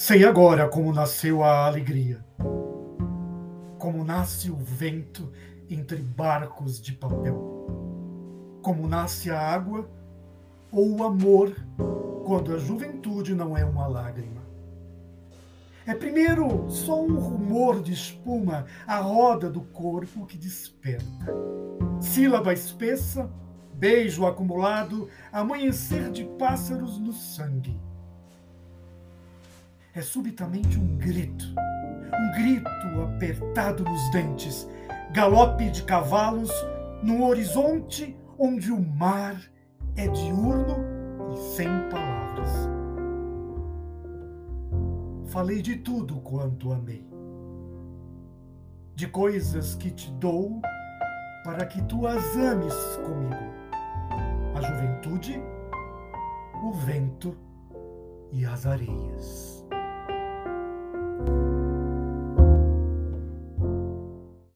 Sei agora como nasceu a alegria, como nasce o vento entre barcos de papel, como nasce a água ou o amor quando a juventude não é uma lágrima. É primeiro só um rumor de espuma à roda do corpo que desperta. Sílaba espessa, beijo acumulado, amanhecer de pássaros no sangue é subitamente um grito, um grito apertado nos dentes, galope de cavalos num horizonte onde o mar é diurno e sem palavras. Falei de tudo quanto amei, de coisas que te dou para que tu as ames comigo. A juventude, o vento e as areias.